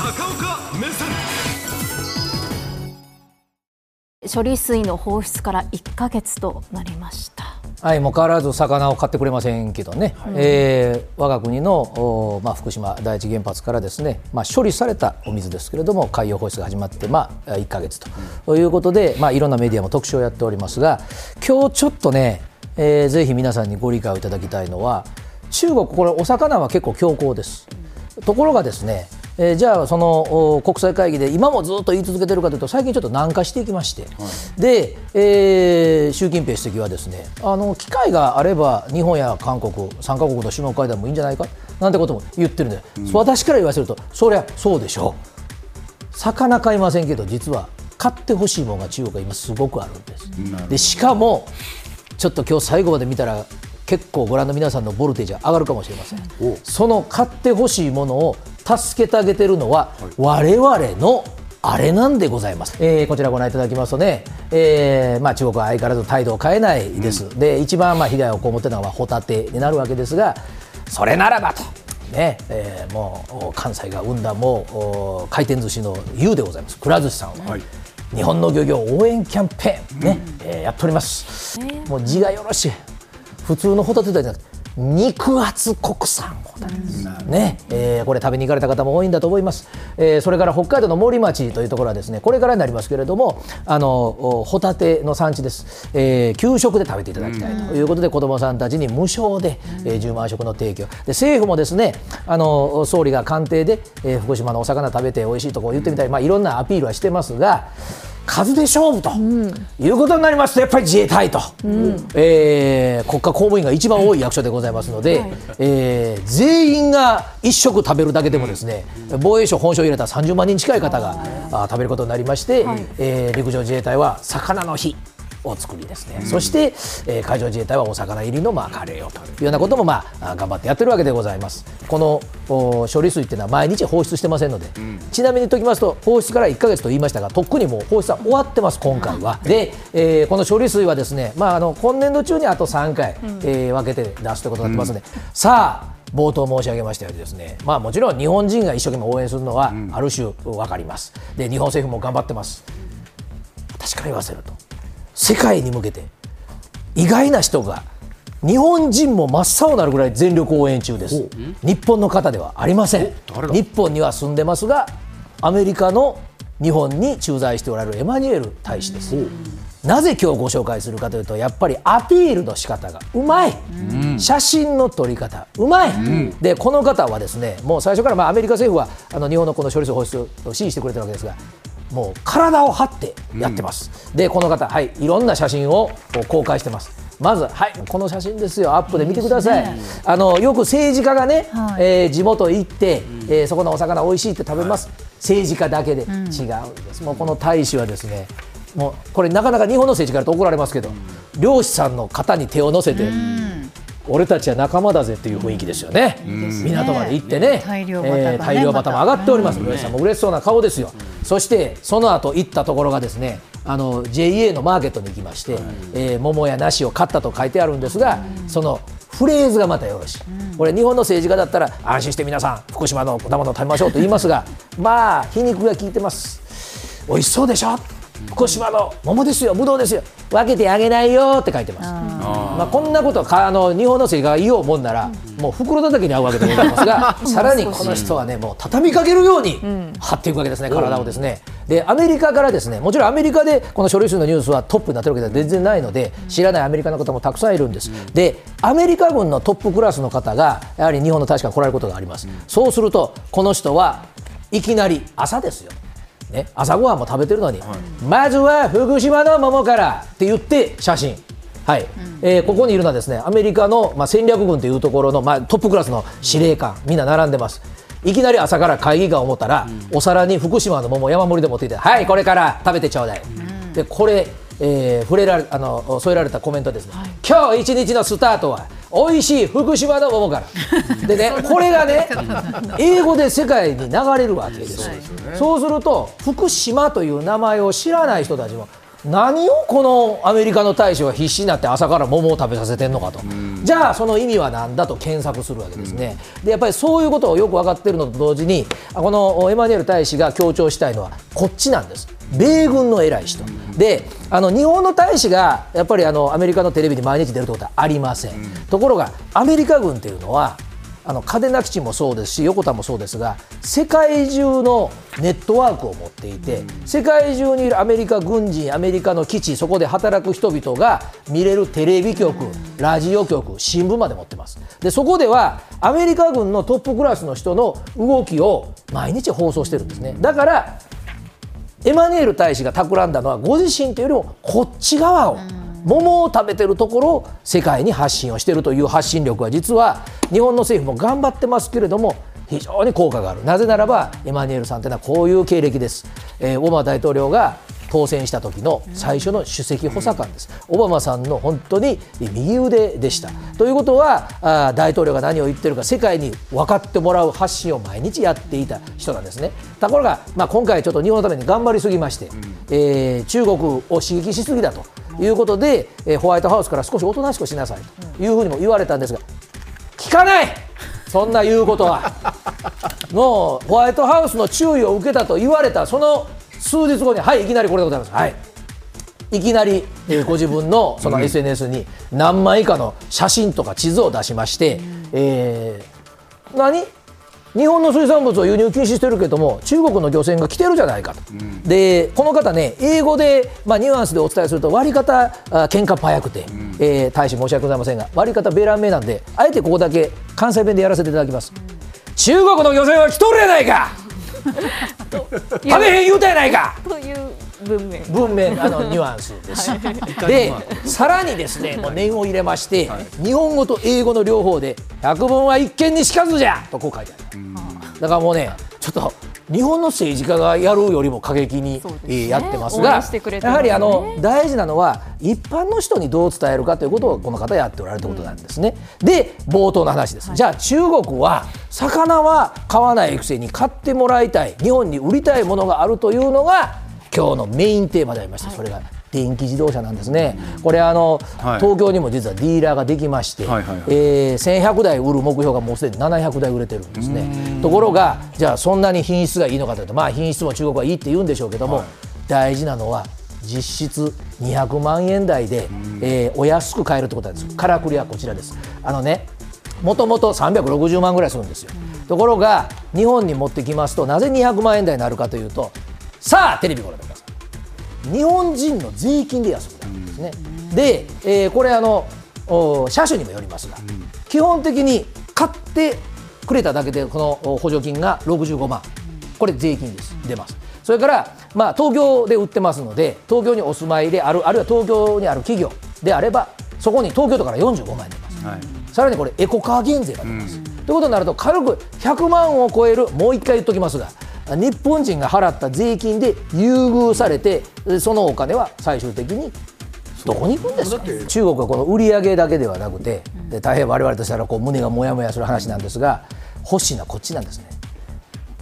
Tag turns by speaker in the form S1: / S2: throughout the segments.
S1: 高岡目線。
S2: 処理水の放出から1ヶ月となりました。
S3: はい、もう変わらず魚を買ってくれませんけどね、はい、えー、我が国の、おまあ、福島第一原発からですね、まあ、処理されたお水ですけれども海洋放出が始まって、まあ、1か月と,、ということで、まあ、いろんなメディアも特集をやっておりますが今日ちょっとね、えー、ぜひ皆さんにご理解をいただきたいのは中国これお魚は結構強硬です。ところがですねえー、じゃあその国際会議で今もずっと言い続けてるかというと最近ちょっと軟化していきまして、はい、で、えー、習近平主席はですねあの機会があれば日本や韓国3か国の首脳会談もいいんじゃないか？なんてことも言ってるんで、うん、私から言わせるとそりゃそうでしょう。魚買いませんけど実は買ってほしいものが中国は今すごくあるんです。でしかもちょっと今日最後まで見たら結構ご覧の皆さんのボルテージが上がるかもしれません。その買ってほしいものを助けてあげてるのは、我々のあれなんでございます、えー、こちらご覧いただきますとね、えーまあ、中国は相変わらず態度を変えないです、うん、で一番まあ被害を被っているのはホタテになるわけですがそれならばと。ねえー、もう関西が生んだもう回転寿司の優でございます。くら寿司さんは、はい、日本の漁業応援キャンペーンね、うん、えー、やっております、えー、もう字がよろしい。普通のホタテじゃなくて肉厚国産ホタテです、ね。えー、これ食べに行かれた方も多いんだと思います、えー、それから北海道の森町というところはですねこれからになりますけれどもあのホタテの産地です、えー、給食で食べていただきたいということで、うん、子どもさんたちに無償で、えー、10万食の提供。で政府もですねあの総理が官邸で、えー、福島のお魚食べて美味しいとこ言ってみたり、まあ、いろんなアピールはしてますが数で勝負と、いうことになりますとやっぱり自衛隊と、うん、えー、国家公務員が一番多い役所でございますので、はい、えー、全員が一食食べるだけでもですね、防衛省本省入れたら30万人近い方があ食べることになりまして、はい、えー、陸上自衛隊は魚の日を作りですね、うん、そして、えー、海上自衛隊はお魚入りのまあカレーをというようなこともまあ頑張ってやってるわけでございます。この処理水っていうのは毎日放出してませんので、うん、ちなみに言っておきますと放出から1か月と言いましたがとっくにもう放出は終わってます今回は、で、えー、この処理水はですね、まあ、あの今年度中にあと3回、うん、えー、分けて出すということになってますので、さあ冒頭申し上げましたようにですね、まあ、もちろん日本人が一生懸命応援するのはある種分かります、で日本政府も頑張ってます。私から言わせると世界に向けて意外な人が日本人も真っ青になるぐらい全力応援中です。日本の方ではありません。日本には住んでますがアメリカの日本に駐在しておられるエマニュエル大使です。なぜ今日ご紹介するかというとやっぱりアピールの仕方がうまい、うん、写真の撮り方うまい、うん、でこの方はですねもう最初からまあアメリカ政府はあの日本のこの処理水放出を支持してくれてるわけですがもう体を張ってやってます、うん、でこの方、はい、いろんな写真を公開してます。まず、はい、この写真ですよ、アップで見てください、ね、あのよく政治家がね、はい、えー、地元行って、うん、えー、そこのお魚美味しいって食べます、はい、政治家だけで、違うんです、もうこの大使はですね、もうこれ、なかなか日本の政治家だと怒られますけど、漁師さんの肩に手を乗せて、俺たちは仲間だぜっていう雰囲気ですよね、港まで行ってね、大量バタも上がっております、漁師さんも嬉しそうな顔ですよ。そしてその後行ったところがですねあの JA のマーケットに行きまして、はい、えー、桃や梨を買ったと書いてあるんですが、そのフレーズがまたよろしい、これ日本の政治家だったら安心して皆さん福島の果物を食べましょうと言いますが まあ皮肉が効いてます。美味しそうでしょ？福島の桃ですよ、ぶどうですよ、分けてあげないよって書いてます。まあ、こんなことかあの日本の政治が言おうもんなら、もう袋叩きに合うわけでございますが、さらにこの人はね、もう畳みかけるように張っていくわけですね、体をですね。で、アメリカからですね、もちろんアメリカでこの処理水のニュースはトップになってるわけでは全然ないので、知らないアメリカの方もたくさんいるんです。で、アメリカ軍のトップクラスの方が、やはり日本の大使館来られることがあります。そうすると、この人はいきなり朝ですよ。ね、朝ごはんも食べてるのに、はい、まずは福島の桃からって言って写真。はい、うん、えー、ここにいるのはですねアメリカの、まあ、戦略軍というところの、まあ、トップクラスの司令官みんな並んでます。いきなり朝から会議が思ったら、うん、お皿に福島の桃山盛りで持っていてはいこれから食べてちょうだい、うん、でこれ、えー、触れられあの添えられたコメントです。ね、はい、今日一日のスタートは美味しい福島の桃から。でねこれがね 英語で世界に流れるわけですよ、そうすると福島という名前を知らない人たちも何をこのアメリカの大使は必死になって朝から桃を食べさせてんのかと。じゃあその意味は何だと検索するわけですね、でやっぱりそういうことをよく分かっているのと同時にこのエマニュエル大使が強調したいのはこっちなんです。米軍の偉い人、であの日本の大使がやっぱりあのアメリカのテレビに毎日出るってことはありません、ところがアメリカ軍っていうのはあの嘉手納基地もそうですし横田もそうですが世界中のネットワークを持っていて世界中にいるアメリカ軍人アメリカの基地そこで働く人々が見れるテレビ局ラジオ局新聞まで持ってます。でそこではアメリカ軍のトップクラスの人の動きを毎日放送してるんですね。だからエマニュエル大使が企んだのはご自身というよりもこっち側を桃を食べてるところを世界に発信をしているという発信力は実は日本の政府も頑張ってますけれども非常に効果があるなぜならばエマニュエルさんというのはこういう経歴です、えー、オバマ大統領が当選した時の最初の首席補佐官です、オバマさんの本当に右腕でした。ということはあ大統領が何を言ってるか世界に分かってもらう発信を毎日やっていた人なんですね。ところが、まあ、今回ちょっと日本のために頑張りすぎまして、えー、中国を刺激しすぎだということで、えー、ホワイトハウスから少しおとなしくしなさいというふうにも言われたんですが聞かない！そんな言うことは。のホワイトハウスの注意を受けたと言われたその数日後にはいいきなりこれでございます。はい。いきなり、えー、ご自分のその SNS に何枚かの写真とか地図を出しまして、えー、何？日本の水産物を輸入禁止してるけども中国の漁船が来てるじゃないかと、うん、でこの方ね英語で、まあ、ニュアンスでお伝えすると割り方あ喧嘩早くて、うん、えー、大使申し訳ございませんが割り方ベラン名なんであえてここだけ関西弁でやらせていただきます、うん、中国の漁船は来とるやないか。食べへん言うたやないか。
S2: という文面。
S3: 文面あのニュアンスです。でさらにですねもう念を入れまして、はい、日本語と英語の両方で百聞は一見にしかずじゃとこう書いてある。だからもうねちょっと日本の政治家がやるよりも過激に、ね、やってますが、ね、やはりあの大事なのは一般の人にどう伝えるかということをこの方やっておられるということなんですね。うん、で冒頭の話です、はい、じゃあ中国は魚は買わないくせに買ってもらいたい。日本に売りたいものがあるというのが今日のメインテーマでありました、それが電気自動車なんですね、これあの、はい、東京にも実はディーラーができまして、はいはいはい、えー、1100台売る目標がもうすでに700台売れてるんですね。ところが、じゃあそんなに品質がいいのかというと、まあ、品質も中国はいいって言うんでしょうけども、はい、大事なのは実質200万円台で、えー、お安く買えるってことなんです。からくりはこちらです。あのねもともと360万ぐらいするんですよ。ところが日本に持ってきますとなぜ200万円台になるかというとさあテレビご覧ください。日本人の税金で安くなるんですね、で、えー、これあの車種にもよりますが、基本的に買ってくれただけでこの補助金が65万。これ税金です。出ます。それから、まあ、東京で売ってますので東京にお住まいであるあるいは東京にある企業であればそこに東京都から45万円出ます、はい、さらにこれエコカー減税が出ます、うん、ということになると軽く100万を超えるもう一回言っときますが日本人が払った税金で優遇されてそのお金は最終的にどこに行くんですか？中国はこの売り上げだけではなくてで大変我々としたらこう胸がもやもやする話なんですが欲しいのはこっちなんですね。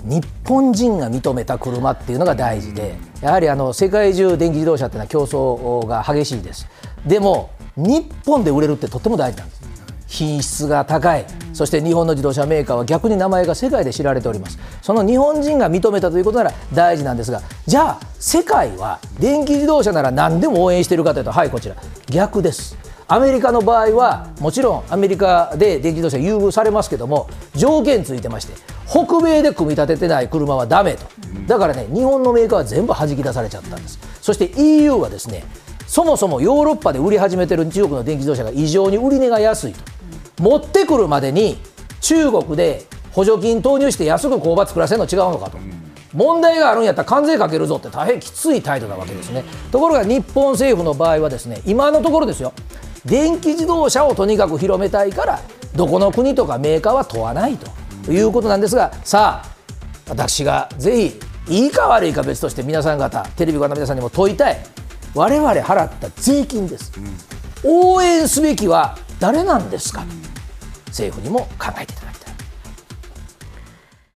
S3: 日本人が認めた車っていうのが大事でやはりあの世界中電気自動車っていうのは競争が激しいです。でも日本で売れるってとっても大事なんです。品質が高いそして日本の自動車メーカーは逆に名前が世界で知られております。その日本人が認めたということなら大事なんですがじゃあ世界は電気自動車なら何でも応援しているかというとはいこちら。逆です。アメリカの場合はもちろんアメリカで電気自動車優遇されますけども条件ついてまして北米で組み立ててない車はだめと。だからね日本のメーカーは全部弾き出されちゃったんです。そして EU はですねそもそもヨーロッパで売り始めてる中国の電気自動車が異常に売り値が安いと。持ってくるまでに中国で補助金投入して安く工場作らせるの違うのかと。問題があるんやったら関税かけるぞって大変きつい態度なわけですね。ところが日本政府の場合はですね今のところですよ。電気自動車をとにかく広めたいからどこの国とかメーカーは問わないということなんですがさあ私がぜひいいか悪いか別として皆さん方テレビご覧の皆さんにも問いたい。我々払った税金です、応援すべきは誰なんですか、政府にも考えて